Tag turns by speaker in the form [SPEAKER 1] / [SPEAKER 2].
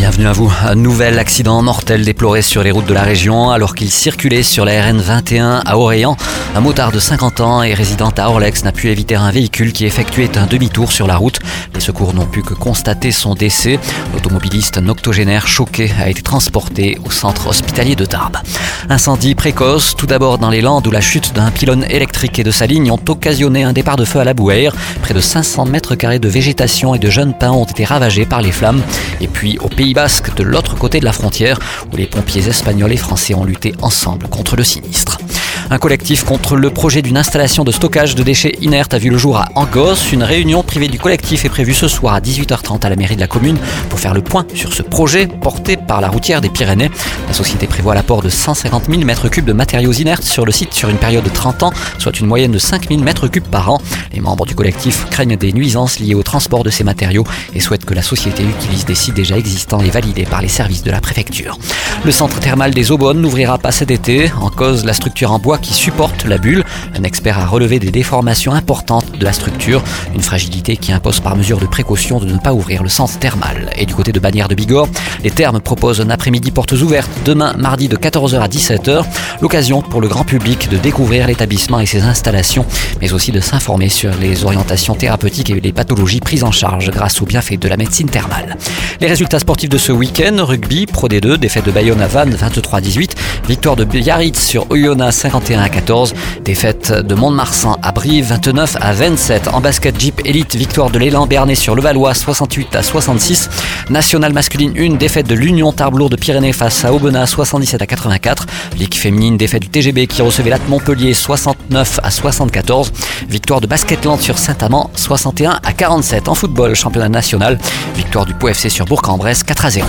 [SPEAKER 1] Bienvenue à vous. Un nouvel accident mortel déploré sur les routes de la région alors qu'il circulait sur la RN 21 à Orléans. Un motard de 50 ans et résident à Orlex n'a pu éviter un véhicule qui effectuait un demi-tour sur la route. Les secours n'ont pu que constater son décès. L'automobiliste octogénaire choqué a été transporté au centre hospitalier de Tarbes. Incendie précoce, tout d'abord dans les Landes où la chute d'un pylône électrique et de sa ligne ont occasionné un départ de feu à la Bouère. Près de 500 mètres carrés de végétation et de jeunes pins ont été ravagés par les flammes. Et puis au Pays Basque, de l'autre côté de la frontière, où les pompiers espagnols et français ont lutté ensemble contre le sinistre. Un collectif contre le projet d'une installation de stockage de déchets inertes a vu le jour à Angos. Une réunion privée du collectif est prévue ce soir à 18h30 à la mairie de la commune pour faire le point sur ce projet porté par la routière des Pyrénées. La société prévoit l'apport de 150 000 m3 de matériaux inertes sur le site sur une période de 30 ans, soit une moyenne de 5 000 m3 par an. Les membres du collectif craignent des nuisances liées au transport de ces matériaux et souhaitent que la société utilise des sites déjà existants et validés par les services de la préfecture. Le centre thermal des Aubonnes n'ouvrira pas cet été. En cause, la structure en bois qui supporte la bulle. Un expert a relevé des déformations importantes de la structure, une fragilité qui impose par mesure de précaution de ne pas ouvrir le centre thermal. Et du côté de Bagnères de Bigorre, les thermes proposent un après-midi portes ouvertes demain mardi de 14h à 17h. L'occasion pour le grand public de découvrir l'établissement et ses installations, mais aussi de s'informer sur les orientations thérapeutiques et les pathologies prises en charge grâce aux bienfaits de la médecine thermale. Les résultats sportifs de ce week-end, rugby, Pro D2, défaite de Bayonne à Vannes 23-18, victoire de Biarritz sur Oyonnax 51 à 14, défaite de Mont-de-Marsan à Brive 29 à 27. En basket Jeep Elite, victoire de l'élan Bernet sur Levallois 68 à 66. Nationale masculine 1, défaite de l'Union Tarbes-Lourdes de Pyrénées face à Aubenas 77 à 84. Ligue féminine, défaite du TGB qui recevait Latte Montpellier 69 à 74. Victoire de Basketland sur Saint-Amand 61 à 47. En football, championnat national, victoire du POFC sur Bourg-en-Bresse 4 à 0.